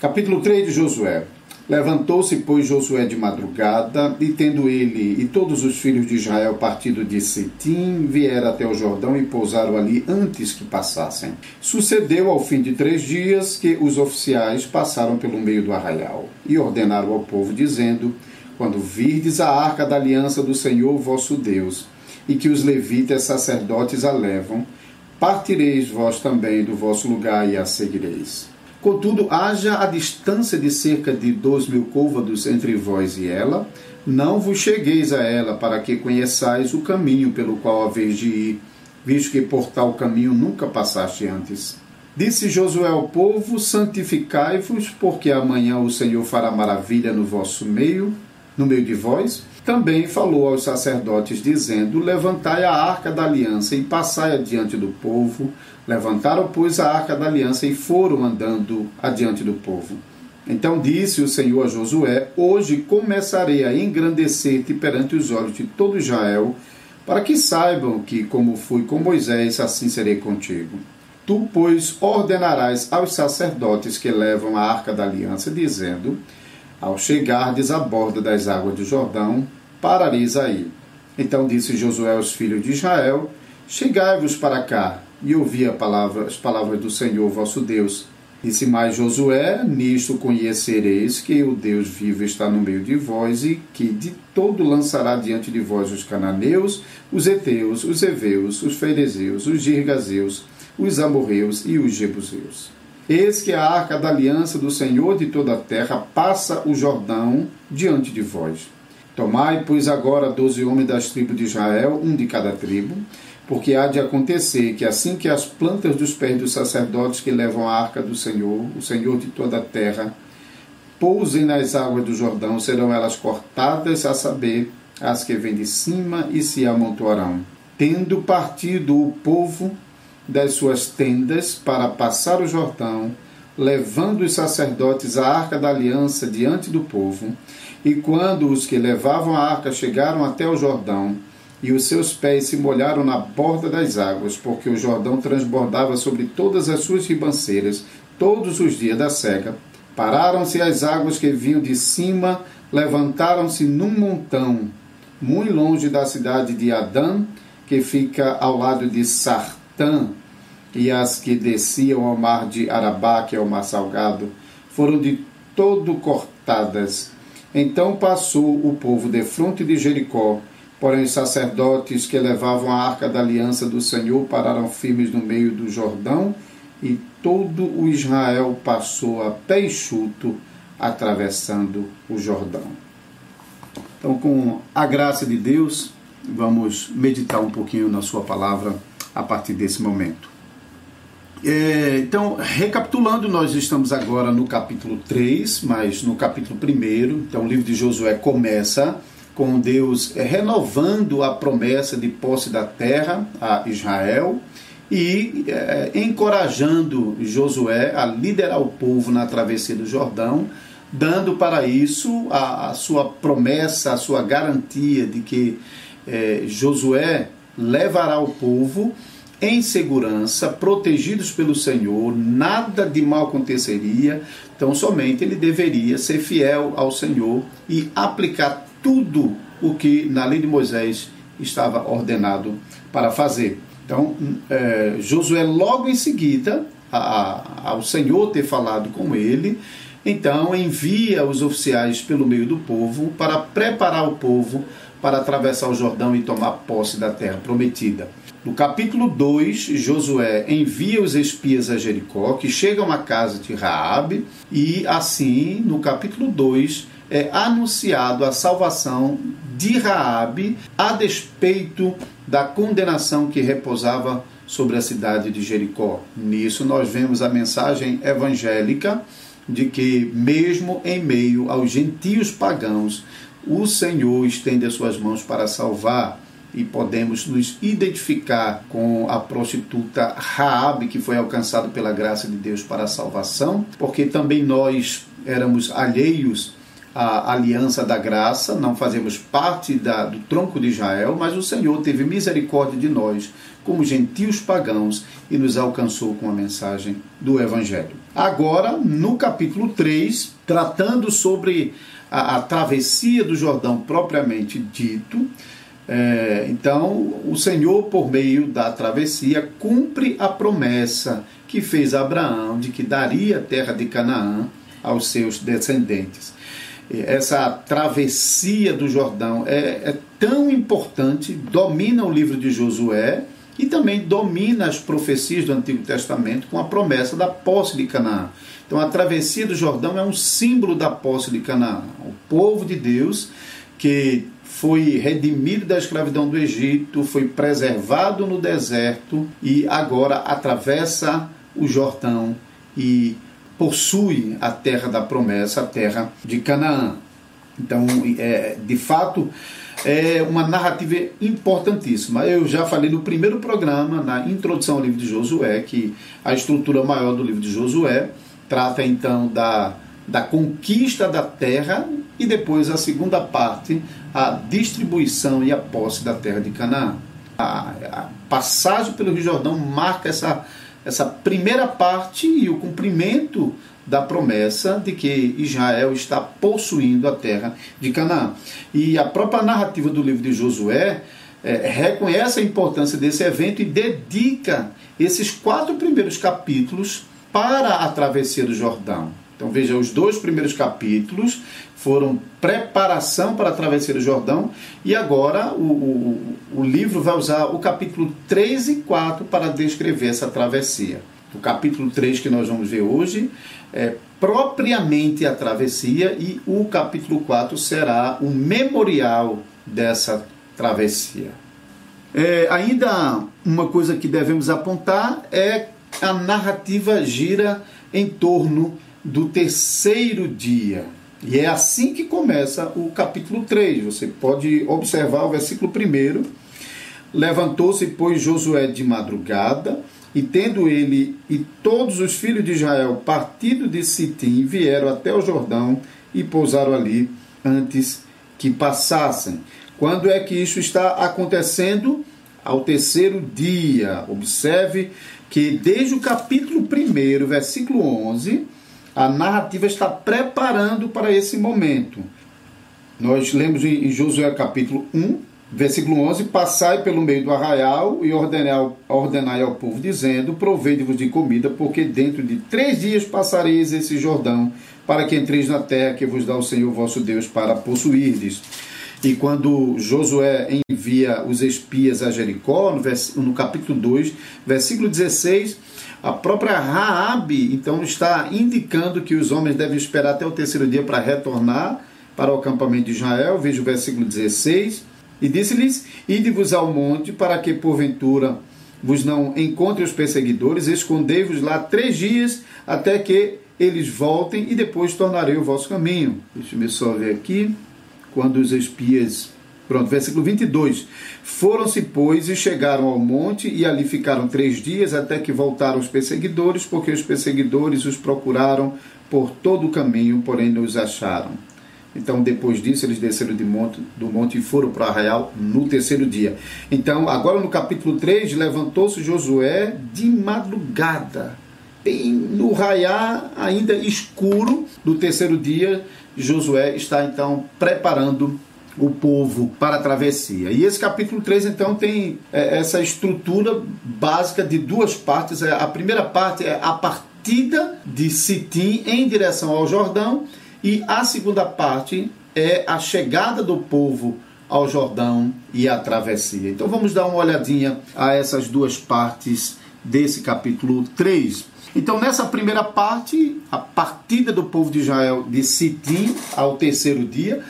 Capítulo 3 de Josué. Levantou-se, pois, Josué de madrugada, e tendo ele e todos os filhos de Israel partido de Sitim, vieram até o Jordão e pousaram ali antes que passassem. Sucedeu ao fim de três dias que os oficiais passaram pelo meio do arraial e ordenaram ao povo, dizendo: Quando virdes a arca da aliança do Senhor vosso Deus, e que os levitas sacerdotes a levam, partireis vós também do vosso lugar e a seguireis. Contudo, haja a distância de cerca de dois mil côvados entre vós e ela, não vos chegueis a ela, para que conheçais o caminho pelo qual haveis de ir, visto que por tal caminho nunca passaste antes. Disse Josué ao povo: Santificai-vos, porque amanhã o Senhor fará maravilha no vosso meio, no meio de vós, também falou aos sacerdotes, dizendo: Levantai a arca da aliança e passai adiante do povo. Levantaram, pois, a arca da aliança e foram andando adiante do povo. Então disse o Senhor a Josué: Hoje começarei a engrandecer-te perante os olhos de todo Israel, para que saibam que, como fui com Moisés, assim serei contigo. Tu, pois, ordenarás aos sacerdotes que levam a arca da aliança, dizendo: Ao chegardes à borda das águas do Jordão, parareis aí. Então disse Josué aos filhos de Israel: Chegai-vos para cá e ouvi palavra, as palavras do Senhor vosso Deus. Disse mais Josué: Nisto conhecereis que o Deus vivo está no meio de vós e que de todo lançará diante de vós os cananeus, os heteus, os heveus, os ferezeus, os girgazeus, os amorreus e os jebuseus. Eis que a arca da aliança do Senhor de toda a terra passa o Jordão diante de vós. Tomai, pois, agora doze homens das tribos de Israel, um de cada tribo, porque há de acontecer que assim que as plantas dos pés dos sacerdotes que levam a arca do Senhor, o Senhor de toda a terra, pousem nas águas do Jordão, serão elas cortadas, a saber, as que vêm de cima e se amontoarão. Tendo partido o povo das suas tendas para passar o Jordão, levando os sacerdotes a arca da aliança diante do povo, e quando os que levavam a arca chegaram até o Jordão, e os seus pés se molharam na borda das águas, porque o Jordão transbordava sobre todas as suas ribanceiras todos os dias da cega, pararam-se as águas que vinham de cima, levantaram-se num montão, muito longe da cidade de Adã, que fica ao lado de Sartã, e as que desciam ao mar de Arabá, que é o mar salgado, foram de todo cortadas. Então passou o povo de fronte de Jericó, porém os sacerdotes que levavam a arca da aliança do Senhor pararam firmes no meio do Jordão, e todo o Israel passou a pé enxuto, atravessando o Jordão. Então, com a graça de Deus, vamos meditar um pouquinho na Sua palavra a partir desse momento. É, então, recapitulando, nós estamos agora no capítulo 3, mas no capítulo 1. Então, o livro de Josué começa com Deus é, renovando a promessa de posse da terra a Israel e é, encorajando Josué a liderar o povo na travessia do Jordão, dando para isso a, a sua promessa, a sua garantia de que é, Josué levará o povo em segurança, protegidos pelo Senhor, nada de mal aconteceria, então somente ele deveria ser fiel ao Senhor e aplicar tudo o que na lei de Moisés estava ordenado para fazer. Então, é, Josué, logo em seguida, a, a, ao Senhor ter falado com ele, então envia os oficiais pelo meio do povo para preparar o povo para atravessar o Jordão e tomar posse da terra prometida. No capítulo 2, Josué envia os espias a Jericó, que chegam à casa de Raabe, e assim, no capítulo 2, é anunciado a salvação de Raabe a despeito da condenação que repousava sobre a cidade de Jericó. Nisso nós vemos a mensagem evangélica de que mesmo em meio aos gentios pagãos, o Senhor estende as suas mãos para salvar e podemos nos identificar com a prostituta Raabe que foi alcançada pela graça de Deus para a salvação, porque também nós éramos alheios a aliança da graça, não fazemos parte da, do tronco de Israel, mas o Senhor teve misericórdia de nós, como gentios pagãos, e nos alcançou com a mensagem do Evangelho. Agora, no capítulo 3, tratando sobre a, a travessia do Jordão propriamente dito, é, então o Senhor, por meio da travessia, cumpre a promessa que fez a Abraão de que daria a terra de Canaã aos seus descendentes. Essa travessia do Jordão é, é tão importante, domina o livro de Josué e também domina as profecias do Antigo Testamento com a promessa da posse de Canaã. Então, a travessia do Jordão é um símbolo da posse de Canaã. O povo de Deus que foi redimido da escravidão do Egito, foi preservado no deserto e agora atravessa o Jordão e possui a terra da promessa, a terra de Canaã. Então, é, de fato, é uma narrativa importantíssima. Eu já falei no primeiro programa, na introdução ao livro de Josué, que a estrutura maior do livro de Josué trata então da, da conquista da terra e depois a segunda parte, a distribuição e a posse da terra de Canaã. A, a passagem pelo Rio Jordão marca essa essa primeira parte e o cumprimento da promessa de que Israel está possuindo a terra de Canaã. E a própria narrativa do livro de Josué é, reconhece a importância desse evento e dedica esses quatro primeiros capítulos para a travessia do Jordão. Então veja, os dois primeiros capítulos foram preparação para a travessia do Jordão e agora o, o, o livro vai usar o capítulo 3 e 4 para descrever essa travessia. O capítulo 3 que nós vamos ver hoje é propriamente a travessia e o capítulo 4 será o memorial dessa travessia. É, ainda uma coisa que devemos apontar é a narrativa gira em torno do terceiro dia. E é assim que começa o capítulo 3. Você pode observar o versículo 1. Levantou-se, pois, Josué de madrugada, e tendo ele e todos os filhos de Israel partido de Sitim, vieram até o Jordão e pousaram ali antes que passassem. Quando é que isso está acontecendo? Ao terceiro dia. Observe que desde o capítulo 1, versículo 11, a narrativa está preparando para esse momento. Nós lemos em Josué capítulo 1, versículo 11: Passai pelo meio do arraial e ordenai, ordenai ao povo, dizendo: Provei-vos de comida, porque dentro de três dias passareis esse Jordão, para que entreis na terra que vos dá o Senhor vosso Deus para possuirdes. E quando Josué envia os espias a Jericó, no, no capítulo 2, versículo 16, a própria Raabe, então, está indicando que os homens devem esperar até o terceiro dia para retornar para o acampamento de Israel. Veja o versículo 16. E disse-lhes: Ide-vos ao monte, para que porventura vos não encontrem os perseguidores, escondei-vos lá três dias, até que eles voltem, e depois tornarei o vosso caminho. Deixa eu só ver aqui quando os espias. Pronto, versículo 22. Foram-se, pois, e chegaram ao monte, e ali ficaram três dias, até que voltaram os perseguidores, porque os perseguidores os procuraram por todo o caminho, porém não os acharam. Então, depois disso, eles desceram de monte, do monte e foram para arraial no terceiro dia. Então, agora no capítulo 3, levantou-se Josué de madrugada. Bem no raiar, ainda escuro, do terceiro dia, Josué está então preparando o povo para a travessia. E esse capítulo 3 então tem é, essa estrutura básica de duas partes. É, a primeira parte é a partida de Sitim em direção ao Jordão e a segunda parte é a chegada do povo ao Jordão e a travessia. Então vamos dar uma olhadinha a essas duas partes desse capítulo 3. Então, nessa primeira parte, a partida do povo de Israel de Sitim ao terceiro dia,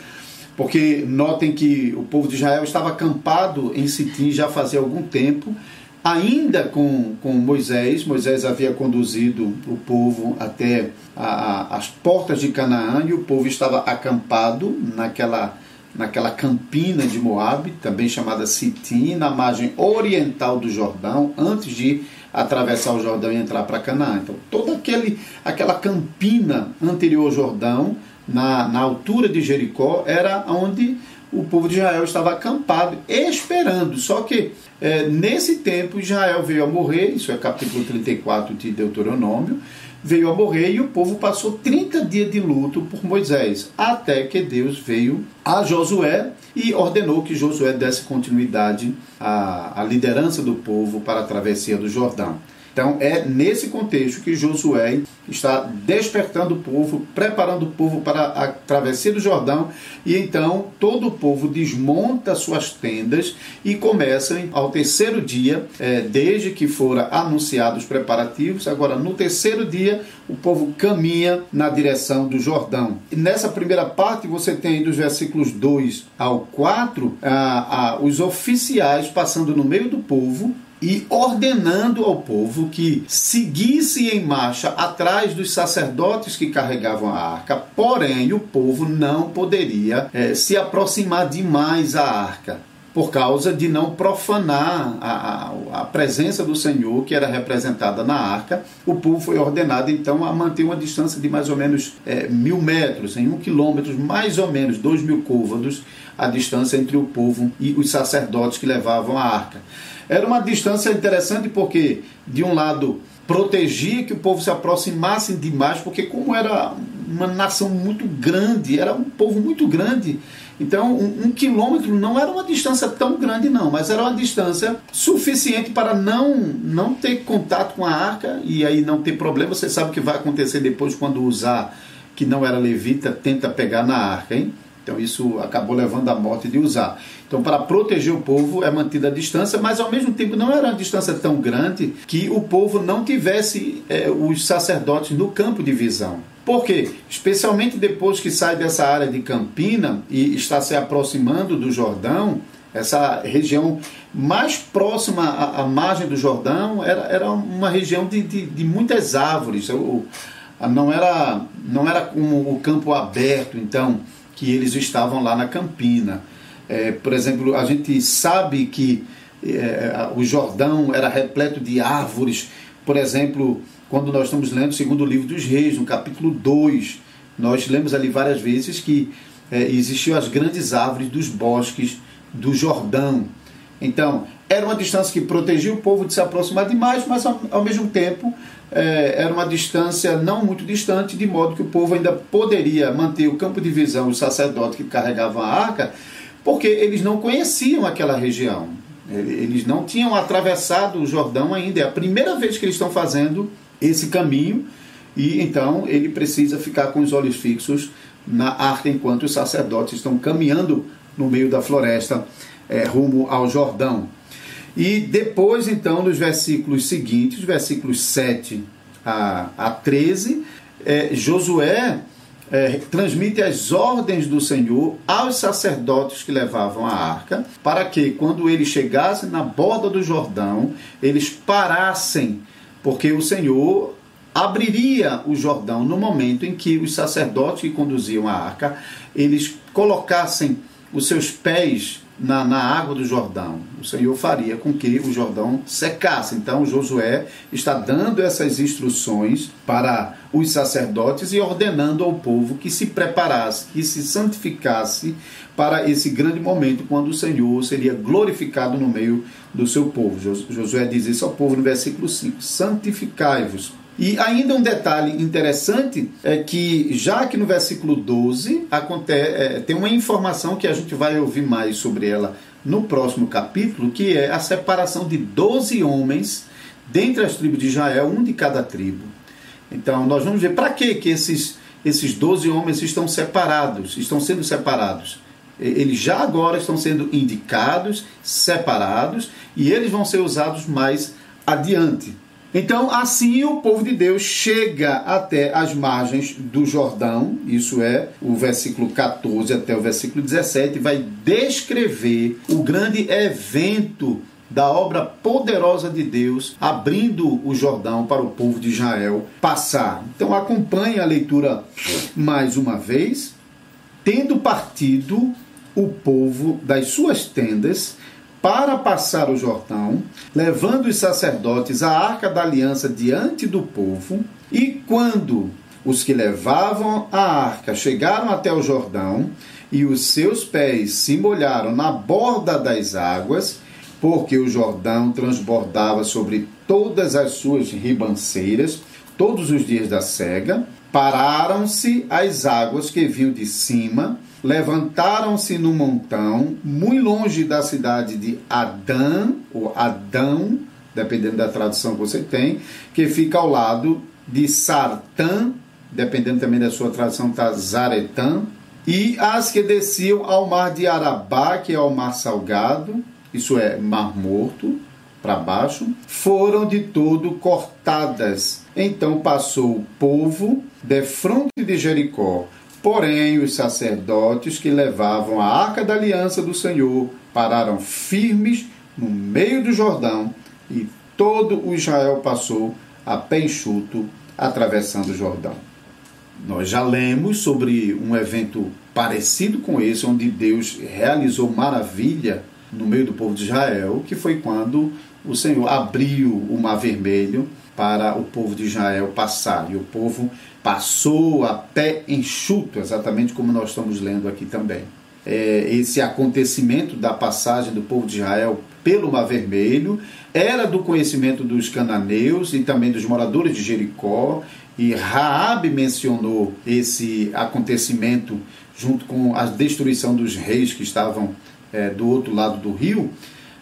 porque notem que o povo de Israel estava acampado em Sitim já fazia algum tempo, ainda com, com Moisés. Moisés havia conduzido o povo até a, a, as portas de Canaã e o povo estava acampado naquela, naquela campina de Moabe, também chamada Sitim, na margem oriental do Jordão, antes de atravessar o Jordão e entrar para Canaã. Então, toda aquele, aquela campina anterior ao Jordão na, na altura de Jericó, era onde o povo de Israel estava acampado, esperando. Só que é, nesse tempo Israel veio a morrer, isso é capítulo 34 de Deuteronômio, veio a morrer e o povo passou 30 dias de luto por Moisés, até que Deus veio a Josué e ordenou que Josué desse continuidade à, à liderança do povo para a travessia do Jordão. Então é nesse contexto que Josué está despertando o povo, preparando o povo para a travessia do Jordão, e então todo o povo desmonta suas tendas e começa ao terceiro dia, é, desde que foram anunciados os preparativos, agora no terceiro dia o povo caminha na direção do Jordão. E nessa primeira parte você tem dos versículos 2 ao 4 ah, ah, os oficiais passando no meio do povo, e ordenando ao povo que seguisse em marcha atrás dos sacerdotes que carregavam a arca, porém o povo não poderia é, se aproximar demais à arca. Por causa de não profanar a, a, a, presença do Senhor, que era representada na arca, o povo foi ordenado então a manter uma distância de mais ou menos é, mil metros, em um quilômetro, mais ou menos dois mil côvados, a distância entre o povo e os sacerdotes que levavam a arca. Era uma distância interessante porque, de um lado, protegia que o povo se aproximasse demais, porque como era uma nação muito grande, era um povo muito grande, então um, um, quilômetro não era uma distância tão grande não, mas era uma distância suficiente para não não ter contato com a arca e aí não ter problema. Você sabe o que vai acontecer depois quando usar que não era levita tenta pegar na arca, hein? Então isso acabou levando à morte de usar. Então, para proteger o povo é mantida a distância, mas ao mesmo tempo não era uma distância tão grande que o povo não tivesse é, os sacerdotes no campo de visão. Por quê? Especialmente depois que sai dessa área de Campina e está se aproximando do Jordão, essa região mais próxima à, à margem do Jordão era, era uma região de, de, de muitas árvores. Não era, não era como o campo aberto, então que eles estavam lá na Campina. É, por exemplo, a gente sabe que é, o Jordão era repleto de árvores. Por exemplo, quando nós estamos lendo o segundo livro dos reis, no capítulo 2, nós lemos ali várias vezes que é, existiam as grandes árvores dos bosques do Jordão. Então, era uma distância que protegia o povo de se aproximar demais, mas ao, ao mesmo tempo é, era uma distância não muito distante, de modo que o povo ainda poderia manter o campo de visão, os sacerdotes que carregavam a arca, porque eles não conheciam aquela região. Eles não tinham atravessado o Jordão ainda. É a primeira vez que eles estão fazendo esse caminho e então ele precisa ficar com os olhos fixos na arca enquanto os sacerdotes estão caminhando no meio da floresta é, rumo ao Jordão. E depois, então, nos versículos seguintes, versículos 7 a, a 13, é, Josué é, transmite as ordens do Senhor aos sacerdotes que levavam a arca, para que, quando eles chegassem na borda do Jordão, eles parassem, porque o Senhor abriria o Jordão no momento em que os sacerdotes que conduziam a arca, eles colocassem os seus pés na, na água do Jordão. O Senhor faria com que o Jordão secasse. Então Josué está dando essas instruções para os sacerdotes e ordenando ao povo que se preparasse, que se santificasse para esse grande momento quando o Senhor seria glorificado no meio do seu povo. Josué diz isso ao povo no versículo 5: Santificai-vos e ainda um detalhe interessante é que, já que no versículo 12 acontece, é, tem uma informação que a gente vai ouvir mais sobre ela no próximo capítulo, que é a separação de 12 homens dentre as tribos de Israel, um de cada tribo. Então, nós vamos ver para que esses, esses 12 homens estão separados, estão sendo separados. Eles já agora estão sendo indicados, separados, e eles vão ser usados mais adiante. Então, assim o povo de Deus chega até as margens do Jordão, isso é o versículo 14 até o versículo 17, vai descrever o grande evento da obra poderosa de Deus, abrindo o Jordão para o povo de Israel passar. Então, acompanhe a leitura mais uma vez. Tendo partido o povo das suas tendas, para passar o Jordão, levando os sacerdotes a arca da aliança diante do povo, e quando os que levavam a arca chegaram até o Jordão, e os seus pés se molharam na borda das águas, porque o Jordão transbordava sobre todas as suas ribanceiras, todos os dias da cega. Pararam-se as águas que vinham de cima, levantaram-se no montão, muito longe da cidade de Adã, ou Adão, dependendo da tradução que você tem, que fica ao lado de Sartã, dependendo também da sua tradução, está Zaretã, e as que desciam ao mar de Arabá, que é o mar salgado, isso é, mar morto, para baixo, foram de todo cortadas. Então passou o povo de fronte de Jericó. Porém, os sacerdotes que levavam a arca da aliança do Senhor pararam firmes no meio do Jordão e todo o Israel passou a pé enxuto atravessando o Jordão. Nós já lemos sobre um evento parecido com esse, onde Deus realizou maravilha no meio do povo de Israel, que foi quando o Senhor abriu o Mar Vermelho para o povo de Israel passar. E o povo passou a pé enxuto, exatamente como nós estamos lendo aqui também. É, esse acontecimento da passagem do povo de Israel pelo Mar Vermelho era do conhecimento dos cananeus e também dos moradores de Jericó e Raab mencionou esse acontecimento junto com a destruição dos reis que estavam é, do outro lado do rio,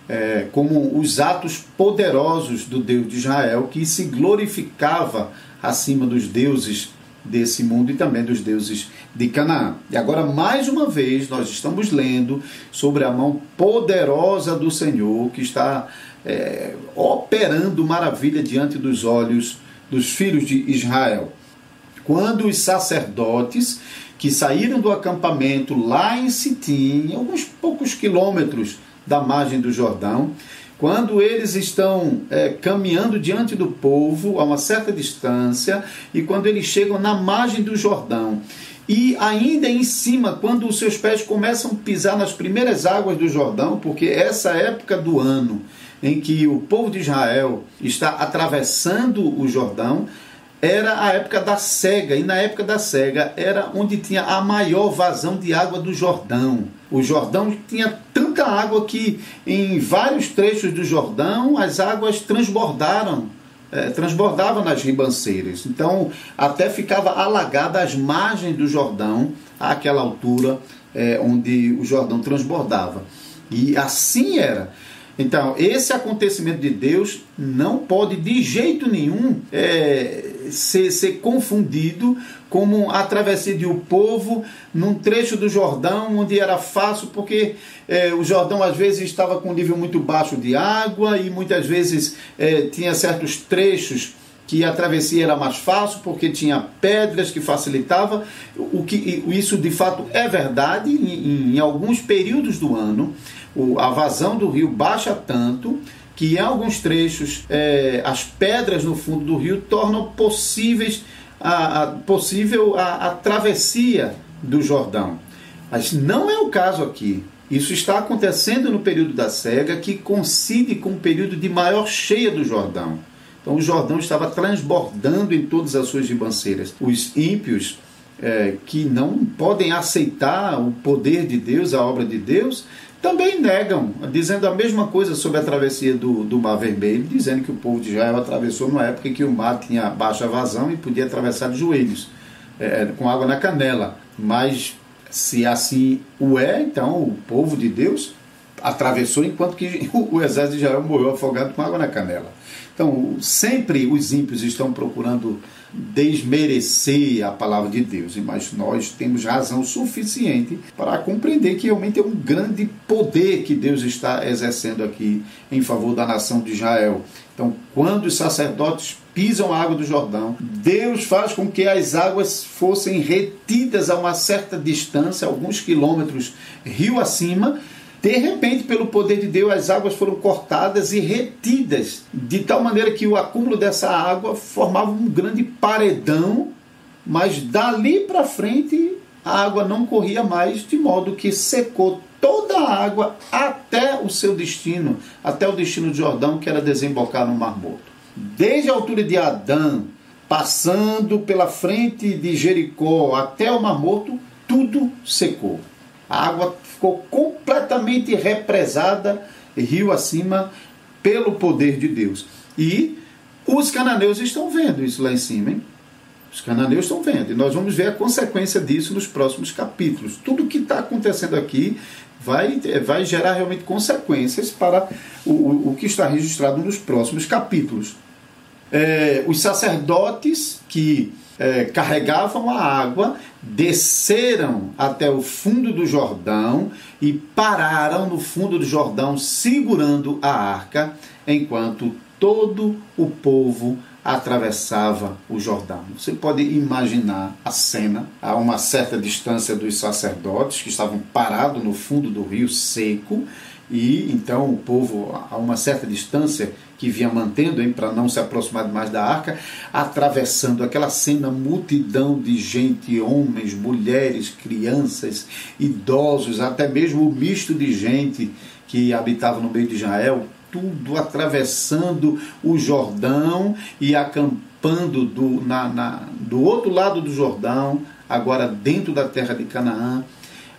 é, como os atos poderosos do Deus de Israel que se glorificava acima dos deuses desse mundo e também dos deuses de Canaã. E agora, mais uma vez, nós estamos lendo sobre a mão poderosa do Senhor que está é, operando maravilha diante dos olhos dos filhos de Israel. Quando os sacerdotes que saíram do acampamento lá em Sitim, alguns poucos quilômetros da margem do Jordão, quando eles estão é, caminhando diante do povo a uma certa distância e quando eles chegam na margem do Jordão. E ainda em cima, quando os seus pés começam a pisar nas primeiras águas do Jordão, porque essa época do ano em que o povo de Israel está atravessando o Jordão, era a época da cega, e na época da cega era onde tinha a maior vazão de água do Jordão. O Jordão tinha tanta água que em vários trechos do Jordão as águas transbordaram, é, transbordavam nas ribanceiras. Então até ficava alagada as margens do Jordão àquela altura é, onde o Jordão transbordava. E assim era. Então, esse acontecimento de Deus não pode de jeito nenhum é, ser, ser confundido como a travessia de um povo num trecho do Jordão onde era fácil, porque é, o Jordão às vezes estava com um nível muito baixo de água e muitas vezes é, tinha certos trechos que a travessia era mais fácil porque tinha pedras que facilitava o que isso de fato é verdade em, em alguns períodos do ano o, a vazão do rio baixa tanto que em alguns trechos é, as pedras no fundo do rio tornam possíveis a, a possível a, a travessia do Jordão. Mas não é o caso aqui. Isso está acontecendo no período da cega, que coincide com o período de maior cheia do Jordão. Então o Jordão estava transbordando em todas as suas ribanceiras. Os ímpios é, que não podem aceitar o poder de Deus, a obra de Deus, também negam, dizendo a mesma coisa sobre a travessia do, do Mar Vermelho, dizendo que o povo de Israel atravessou numa época em que o mar tinha baixa vazão e podia atravessar de joelhos, é, com água na canela. Mas se assim o é, então o povo de Deus atravessou enquanto que o exército de Israel morreu afogado com água na canela. Então, sempre os ímpios estão procurando desmerecer a palavra de Deus, mas nós temos razão suficiente para compreender que realmente é um grande poder que Deus está exercendo aqui em favor da nação de Israel. Então, quando os sacerdotes pisam a água do Jordão, Deus faz com que as águas fossem retidas a uma certa distância, alguns quilômetros rio acima, de repente, pelo poder de Deus, as águas foram cortadas e retidas, de tal maneira que o acúmulo dessa água formava um grande paredão, mas dali para frente a água não corria mais, de modo que secou toda a água até o seu destino, até o destino de Jordão, que era desembocar no Mar Morto. Desde a altura de Adão passando pela frente de Jericó até o Mar Morto, tudo secou. A água ficou completamente represada, rio acima, pelo poder de Deus. E os cananeus estão vendo isso lá em cima, hein? Os cananeus estão vendo. E nós vamos ver a consequência disso nos próximos capítulos. Tudo o que está acontecendo aqui vai, vai gerar realmente consequências para o, o que está registrado nos próximos capítulos. É, os sacerdotes que é, carregavam a água desceram até o fundo do Jordão e pararam no fundo do Jordão segurando a arca, enquanto todo o povo atravessava o Jordão. Você pode imaginar a cena a uma certa distância dos sacerdotes que estavam parados no fundo do rio seco e então o povo a uma certa distância que vinha mantendo para não se aproximar mais da arca, atravessando aquela cena multidão de gente, homens, mulheres, crianças, idosos, até mesmo o misto de gente que habitava no meio de Israel, tudo atravessando o Jordão e acampando do, na, na, do outro lado do Jordão, agora dentro da terra de Canaã,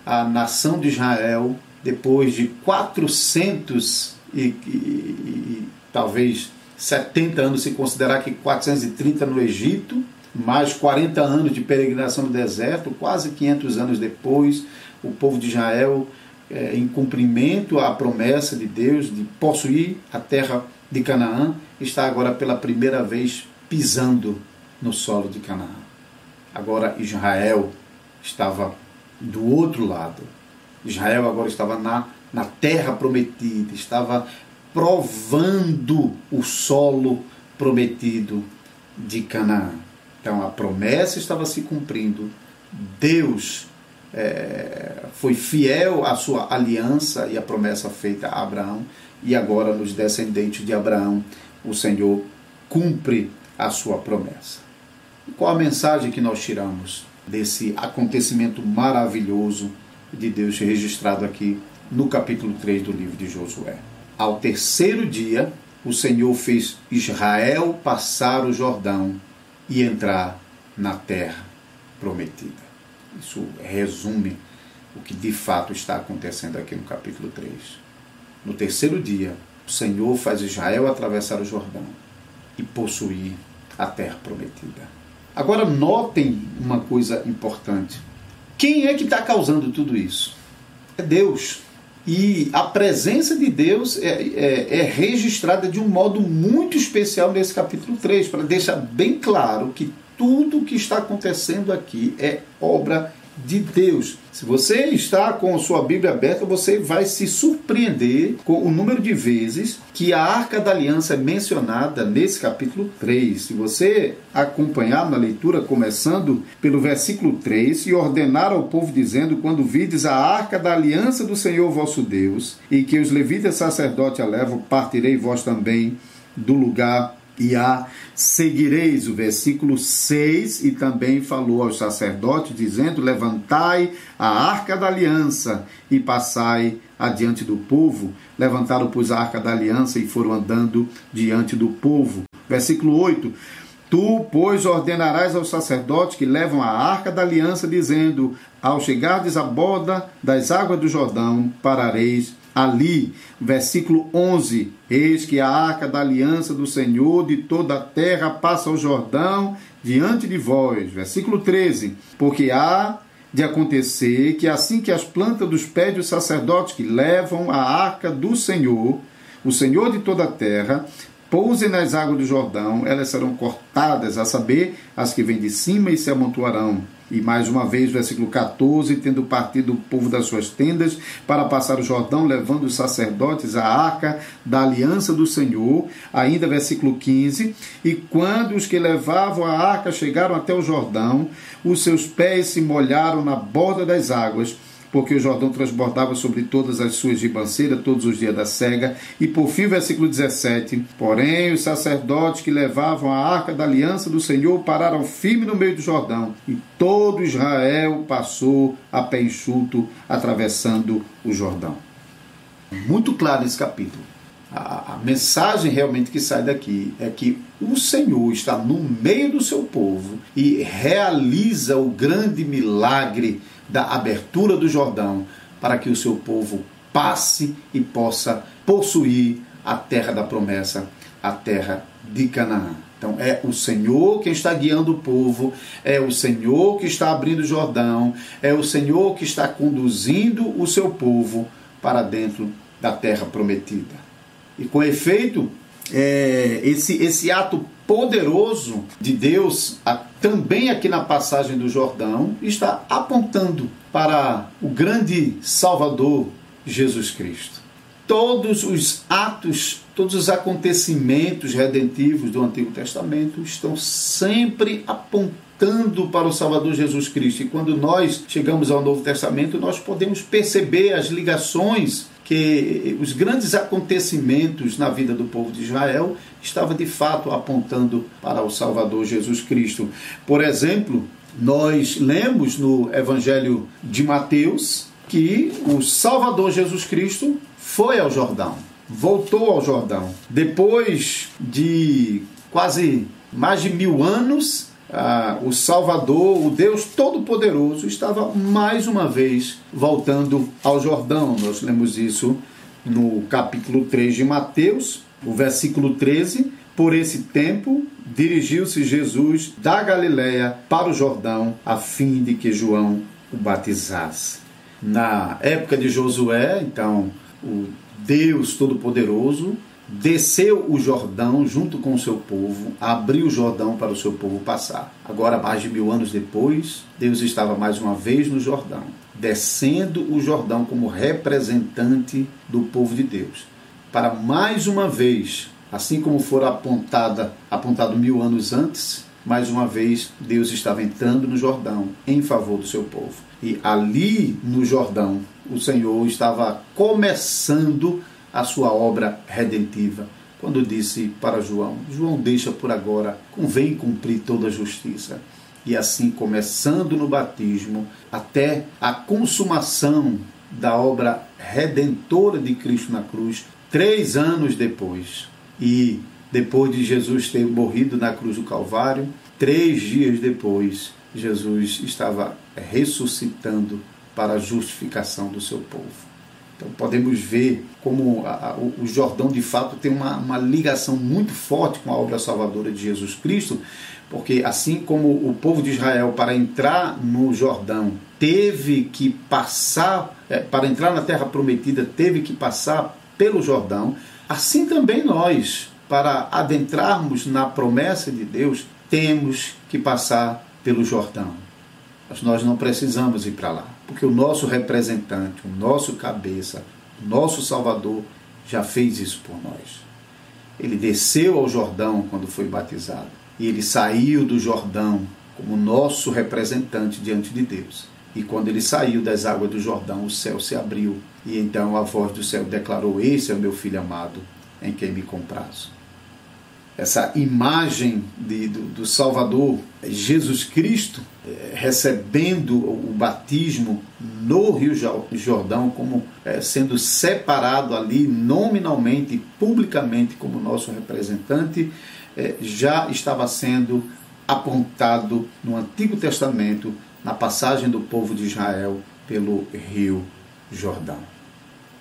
a nação de Israel, depois de 400 e, e, e talvez 70 anos, se considerar que 430 no Egito, mais 40 anos de peregrinação no deserto, quase 500 anos depois, o povo de Israel é, em cumprimento à promessa de Deus de possuir a terra de Canaã, está agora pela primeira vez pisando no solo de Canaã. Agora Israel estava do outro lado. Israel agora estava na, na terra prometida, estava provando o solo prometido de Canaã. Então a promessa estava se cumprindo, Deus é, foi fiel à sua aliança e à promessa feita a Abraão, e agora nos descendentes de Abraão, o Senhor cumpre a sua promessa. Qual a mensagem que nós tiramos desse acontecimento maravilhoso de Deus registrado aqui no capítulo 3 do livro de Josué? Ao terceiro dia, o Senhor fez Israel passar o Jordão e entrar na terra prometida. Isso resume o que de fato está acontecendo aqui no capítulo 3. No terceiro dia, o Senhor faz Israel atravessar o Jordão e possuir a terra prometida. Agora, notem uma coisa importante. Quem é que está causando tudo isso? É Deus. E a presença de Deus é, é, é, registrada de um modo muito especial nesse capítulo 3, para deixar bem claro que tudo o que está acontecendo aqui é obra de Deus. Se você está com sua Bíblia aberta, você vai se surpreender com o número de vezes que a Arca da Aliança é mencionada nesse capítulo 3. Se você acompanhar na leitura, começando pelo versículo 3, e ordenar ao povo, dizendo: Quando vides a Arca da Aliança do Senhor vosso Deus, e que os levitas sacerdotes a levam, partirei vós também do lugar e a seguireis. O versículo 6 e também falou aos sacerdotes, dizendo: Levantai a arca da aliança e passai adiante do povo. Levantaram, pois, a arca da aliança e foram andando diante do povo. Versículo 8. Tu, pois, ordenarás aos sacerdotes que levam a arca da aliança, dizendo: Ao chegardes à borda das águas do Jordão, parareis ali. Versículo 11: Eis que a arca da aliança do Senhor de toda a terra passa o Jordão diante de vós. Versículo 13: Porque há de acontecer que assim que as plantas dos pés dos sacerdotes que levam a arca do Senhor, o Senhor de toda a terra, pousem nas águas do Jordão, elas serão cortadas, a saber, as que vêm de cima e se amontoarão e mais uma vez, versículo 14: tendo partido o povo das suas tendas para passar o Jordão, levando os sacerdotes a arca da aliança do Senhor. Ainda, versículo 15: E quando os que levavam a arca chegaram até o Jordão, os seus pés se molharam na borda das águas porque o Jordão transbordava sobre todas as suas ribanceiras todos os dias da cega. E por fim, versículo 17: Porém, os sacerdotes que levavam a arca da aliança do Senhor pararam firme no meio do Jordão, e todo Israel passou a pé enxuto, atravessando o Jordão. Muito claro esse capítulo. A, a, mensagem realmente que sai daqui é que o Senhor está no meio do seu povo e realiza o grande milagre da abertura do Jordão para que o seu povo passe e possa possuir a terra da promessa, a terra de Canaã. Então é o Senhor quem está guiando o povo, é o Senhor que está abrindo o Jordão, é o Senhor que está conduzindo o seu povo para dentro da terra prometida. E com efeito, é, esse, esse ato poderoso de Deus, também aqui na passagem do Jordão, está apontando para o grande Salvador Jesus Cristo. Todos os atos, todos os acontecimentos redentivos do Antigo Testamento estão sempre apontando para o Salvador Jesus Cristo. E quando nós chegamos ao Novo Testamento, nós podemos perceber as ligações que os grandes acontecimentos na vida do povo de Israel estavam de fato apontando para o Salvador Jesus Cristo. Por exemplo, nós lemos no Evangelho de Mateus que o Salvador Jesus Cristo foi ao Jordão, voltou ao Jordão. Depois de quase mais de mil anos, ah, o Salvador, o Deus Todo-Poderoso, estava mais uma vez voltando ao Jordão. Nós lemos isso no capítulo 3 de Mateus, o versículo 13. Por esse tempo, dirigiu-se Jesus da Galiléia para o Jordão, a fim de que João o batizasse. Na época de Josué, então, o Deus Todo-Poderoso desceu o Jordão junto com o seu povo, abriu o Jordão para o seu povo passar. Agora, mais de mil anos depois, Deus estava mais uma vez no Jordão, descendo o Jordão como representante do povo de Deus, para mais uma vez, assim como fora apontada, apontado mil anos antes, mais uma vez Deus estava entrando no Jordão em favor do seu povo. E ali no Jordão, o Senhor estava começando a sua obra redentiva, quando disse para João: João, deixa por agora, convém cumprir toda a justiça. E assim, começando no batismo, até a consumação da obra redentora de Cristo na cruz, três anos depois. E depois de Jesus ter morrido na cruz do Calvário, três dias depois, Jesus estava ressuscitando para a justificação do seu povo. Então podemos ver como a, a, o Jordão de fato tem uma, uma ligação muito forte com a obra salvadora de Jesus Cristo, porque assim como o povo de Israel para entrar no Jordão teve que passar, é, para entrar na terra prometida, teve que passar pelo Jordão, assim também nós, para adentrarmos na promessa de Deus, temos que passar pelo Jordão. Mas nós não precisamos ir para lá. Porque o nosso representante, o nosso cabeça, o nosso Salvador já fez isso por nós. Ele desceu ao Jordão quando foi batizado. E ele saiu do Jordão como nosso representante diante de Deus. E quando ele saiu das águas do Jordão, o céu se abriu. E então a voz do céu declarou: Esse é o meu filho amado, em quem me comprazo essa imagem de, do, do, Salvador Jesus Cristo é, recebendo o batismo no Rio Jordão, como é, sendo separado ali nominalmente, publicamente como nosso representante, é, já estava sendo apontado no Antigo Testamento, na passagem do povo de Israel pelo Rio Jordão.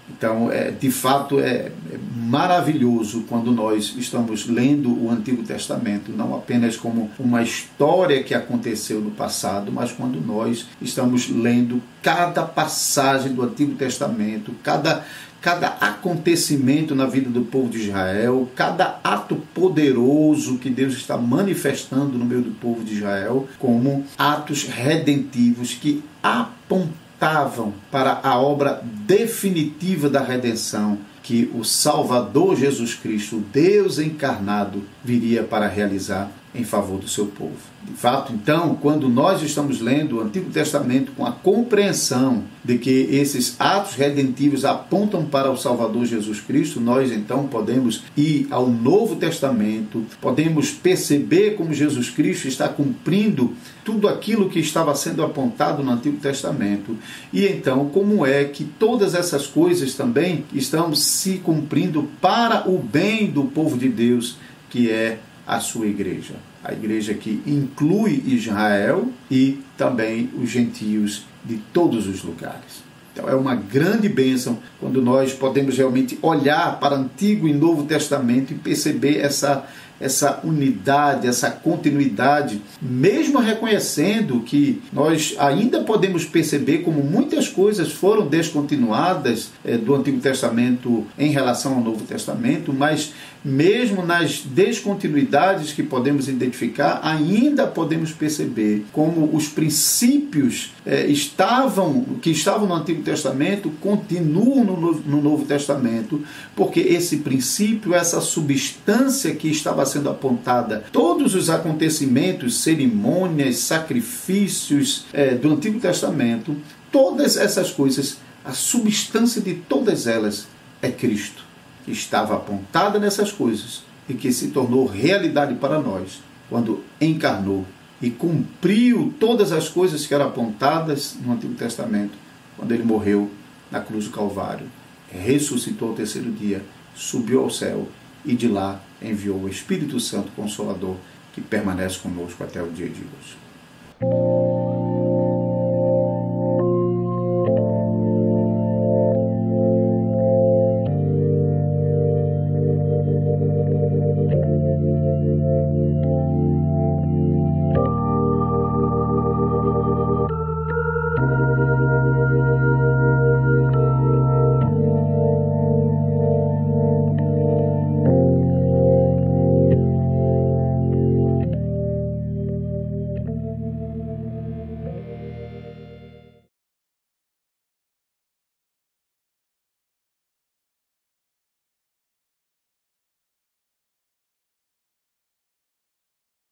Então, é, de fato, é, é maravilhoso quando nós estamos lendo o Antigo Testamento, não apenas como uma história que aconteceu no passado, mas quando nós estamos lendo cada passagem do Antigo Testamento, cada, cada acontecimento na vida do povo de Israel, cada ato poderoso que Deus está manifestando no meio do povo de Israel, como atos redentivos que apontam apontavam para a obra definitiva da redenção que o Salvador Jesus Cristo, Deus encarnado, viria para realizar em favor do seu povo. De fato, então, quando nós estamos lendo o Antigo Testamento com a compreensão de que esses atos redentivos apontam para o Salvador Jesus Cristo, nós então podemos ir ao Novo Testamento, podemos perceber como Jesus Cristo está cumprindo tudo aquilo que estava sendo apontado no Antigo Testamento. E então, como é que todas essas coisas também estão se cumprindo para o bem do povo de Deus, que é a sua igreja. A igreja que inclui Israel e também os gentios de todos os lugares. Então é uma grande bênção quando nós podemos realmente olhar para Antigo e Novo Testamento e perceber essa essa unidade, essa continuidade, mesmo reconhecendo que nós ainda podemos perceber como muitas coisas foram descontinuadas é, do Antigo Testamento em relação ao Novo Testamento, mas mesmo nas descontinuidades que podemos identificar, ainda podemos perceber como os princípios é, estavam, que estavam no Antigo Testamento, continuam no Novo, no Novo Testamento, porque esse princípio, essa substância que estava sendo apontada, todos os acontecimentos, cerimônias, sacrifícios é, do Antigo Testamento, todas essas coisas, a substância de todas elas é Cristo, que estava apontada nessas coisas e que se tornou realidade para nós quando encarnou e cumpriu todas as coisas que eram apontadas no Antigo Testamento, quando ele morreu na cruz do Calvário, ressuscitou ao terceiro dia, subiu ao céu e de lá enviou o Espírito Santo Consolador que permanece conosco até o dia de hoje.